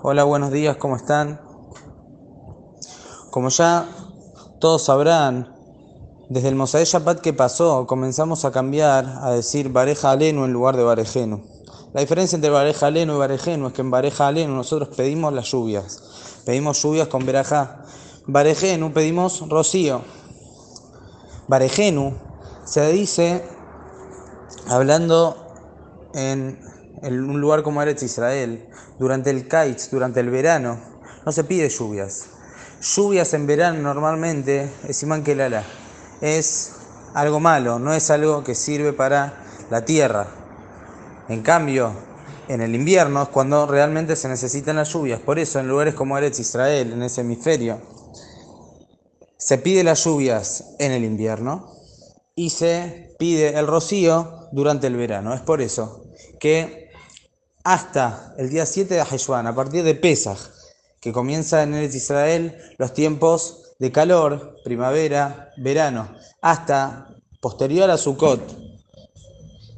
Hola, buenos días, ¿cómo están? Como ya todos sabrán, desde el Mosaé Shabbat que pasó, comenzamos a cambiar a decir Bareja Alenu en lugar de Barejenu. La diferencia entre Bareja Alenu y Barejenu es que en Bareja Alenu nosotros pedimos las lluvias. Pedimos lluvias con Berajá. Barejenu pedimos rocío. Barejenu se dice, hablando en en un lugar como Eretz Israel, durante el Kaitz, durante el verano, no se pide lluvias. Lluvias en verano normalmente es imán que lala. Es algo malo, no es algo que sirve para la tierra. En cambio, en el invierno es cuando realmente se necesitan las lluvias. Por eso en lugares como Eretz Israel, en ese hemisferio, se pide las lluvias en el invierno y se pide el rocío durante el verano. Es por eso que hasta el día 7 de Heshvan, a partir de Pesach, que comienza en Eretz Israel los tiempos de calor, primavera, verano, hasta posterior a Sukkot,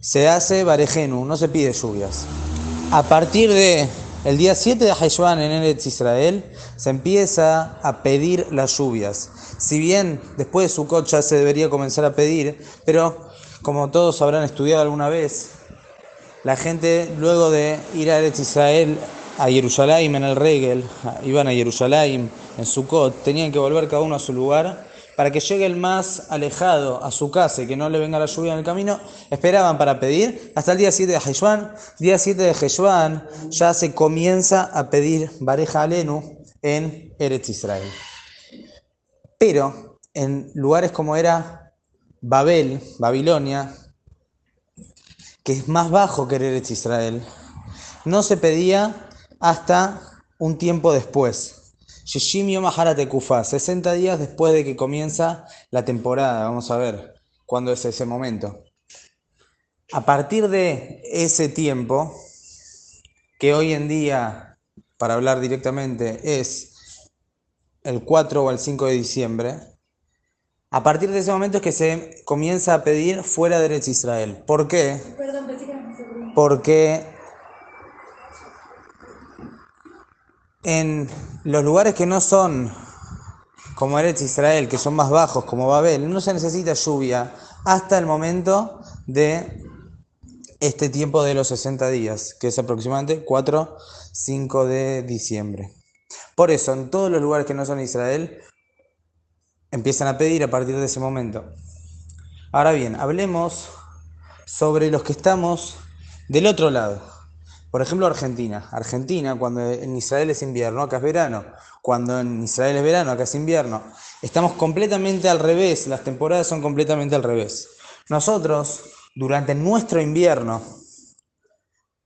se hace Barejenu, no se pide lluvias. A partir de el día 7 de Heshvan en Eretz Israel se empieza a pedir las lluvias. Si bien después de Sukkot ya se debería comenzar a pedir, pero como todos habrán estudiado alguna vez, la gente luego de ir a Eretz Israel, a Jerusalén en el Regel, iban a Jerusalén en Sukkot, tenían que volver cada uno a su lugar para que llegue el más alejado a su casa y que no le venga la lluvia en el camino, esperaban para pedir hasta el día 7 de Heshvan. Día 7 de Heshvan ya se comienza a pedir Bareja Alenu en Eretz Israel. Pero en lugares como era Babel, Babilonia, es más bajo que Eretz Israel, no se pedía hasta un tiempo después. Shishim Maharate Kufa, 60 días después de que comienza la temporada. Vamos a ver cuándo es ese momento. A partir de ese tiempo, que hoy en día, para hablar directamente, es el 4 o el 5 de diciembre, a partir de ese momento es que se comienza a pedir fuera de Eretz Israel. ¿Por qué? Porque en los lugares que no son como Eretz Israel, que son más bajos, como Babel, no se necesita lluvia hasta el momento de este tiempo de los 60 días, que es aproximadamente 4, 5 de diciembre. Por eso, en todos los lugares que no son Israel, empiezan a pedir a partir de ese momento. Ahora bien, hablemos sobre los que estamos del otro lado. Por ejemplo, Argentina. Argentina, cuando en Israel es invierno, acá es verano. Cuando en Israel es verano, acá es invierno. Estamos completamente al revés, las temporadas son completamente al revés. Nosotros, durante nuestro invierno,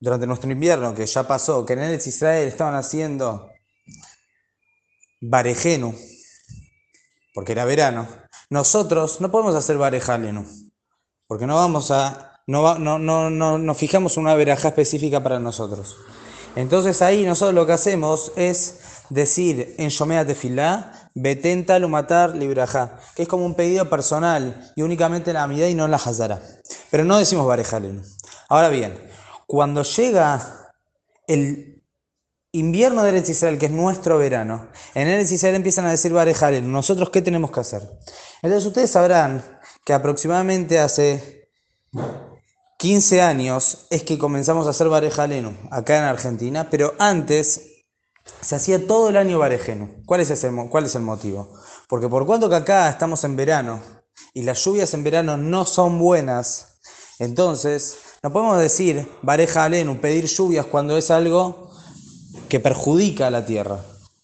durante nuestro invierno que ya pasó, que en el Israel estaban haciendo Barejenu, porque era verano, nosotros no podemos hacer Barejalenu, porque no vamos a, no, no, no, no, nos fijamos una verajá específica para nosotros. Entonces ahí nosotros lo que hacemos es decir en Shomea Tefilá, Betenta lo matar librajá, que es como un pedido personal y únicamente la amidad y no la hazara. Pero no decimos Barejalenu. Ahora bien, cuando llega el invierno de Eretz Israel, que es nuestro verano, en Eretz Israel empiezan a decir Barejalen, ¿nosotros qué tenemos que hacer? Entonces ustedes sabrán que aproximadamente hace 15 años es que comenzamos a hacer Barejalenu acá en Argentina, pero antes se hacía todo el año Barejenu. ¿Cuál es, ese, ¿Cuál es el motivo? Porque por cuanto que acá estamos en verano y las lluvias en verano no son buenas, entonces no podemos decir Barejalenu, pedir lluvias cuando es algo que perjudica a la tierra.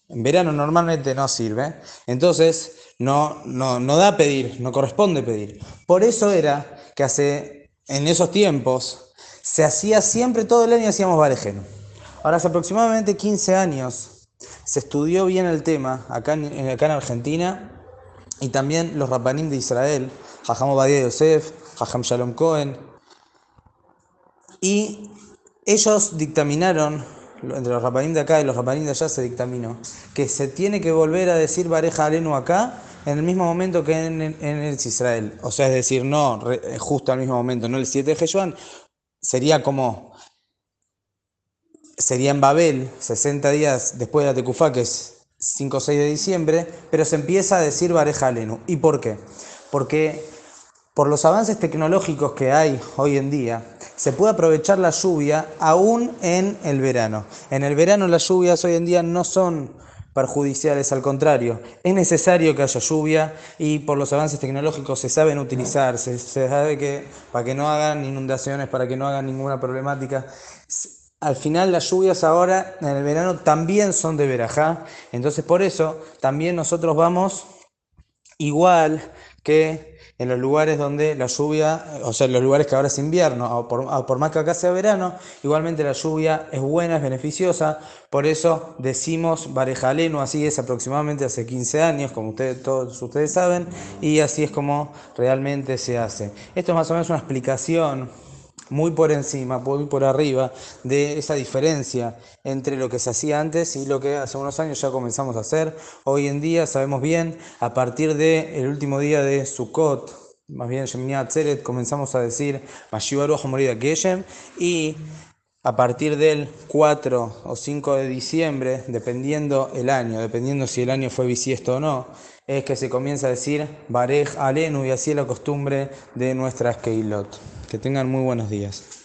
En verano normalmente no sirve, entonces no, no, no da pedir, no corresponde pedir. Por eso era que hace, en esos tiempos se hacía siempre, todo el año hacíamos varejeno. Ahora hace aproximadamente 15 años se estudió bien el tema acá en, acá en Argentina y también los rapanim de Israel, Jajam Obadiah Yosef, Jajam Shalom Cohen, y ellos dictaminaron entre los rapanín de acá y los rapanín de allá se dictaminó que se tiene que volver a decir Alenu acá en el mismo momento que en, el Israel. O sea, es decir, no justo al mismo momento, no el 7 de Jejuan, sería como sería en Babel, 60 días después de la Tecufá, que es 5 o 6 de diciembre, pero se empieza a decir Bareja ¿Y por qué? Porque por los avances tecnológicos que hay hoy en día, se puede aprovechar la lluvia aún en el verano. En el verano las lluvias hoy en día no son perjudiciales, al contrario, es necesario que haya lluvia y por los avances tecnológicos se saben utilizar, se, sabe que para que no hagan inundaciones, para que no hagan ninguna problemática. Al final las lluvias ahora en el verano también son de verajá, entonces por eso también nosotros vamos igual que en los lugares donde la lluvia, o sea, en los lugares que ahora es invierno, por, más que acá sea verano, igualmente la lluvia es buena, es beneficiosa, por eso decimos Barejaleno, así es aproximadamente hace 15 años, como ustedes, todos ustedes saben, y así es como realmente se hace. Esto es más o menos una explicación muy por encima, muy por arriba de esa diferencia entre lo que se hacía antes y lo que hace unos años ya comenzamos a hacer. Hoy en día sabemos bien, a partir del último día de Sukkot, más bien Shemini Atzeret, comenzamos a decir Mashivaru Morida Geshem y a partir del 4 o 5 de diciembre, dependiendo el año, dependiendo si el año fue bisiesto o no, es que se comienza a decir Barej Alenu y así es la costumbre de nuestras Keilot. Que tengan muy buenos días.